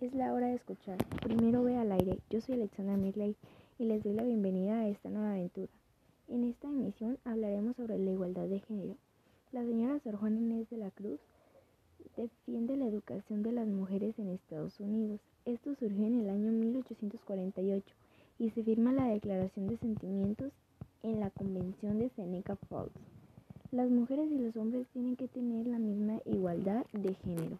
Es la hora de escuchar. Primero ve al aire. Yo soy Alexandra Mirley y les doy la bienvenida a esta nueva aventura. En esta emisión hablaremos sobre la igualdad de género. La señora Sor Juana Inés de la Cruz defiende la educación de las mujeres en Estados Unidos. Esto surgió en el año 1848 y se firma la Declaración de Sentimientos en la Convención de Seneca Falls. Las mujeres y los hombres tienen que tener la misma igualdad de género.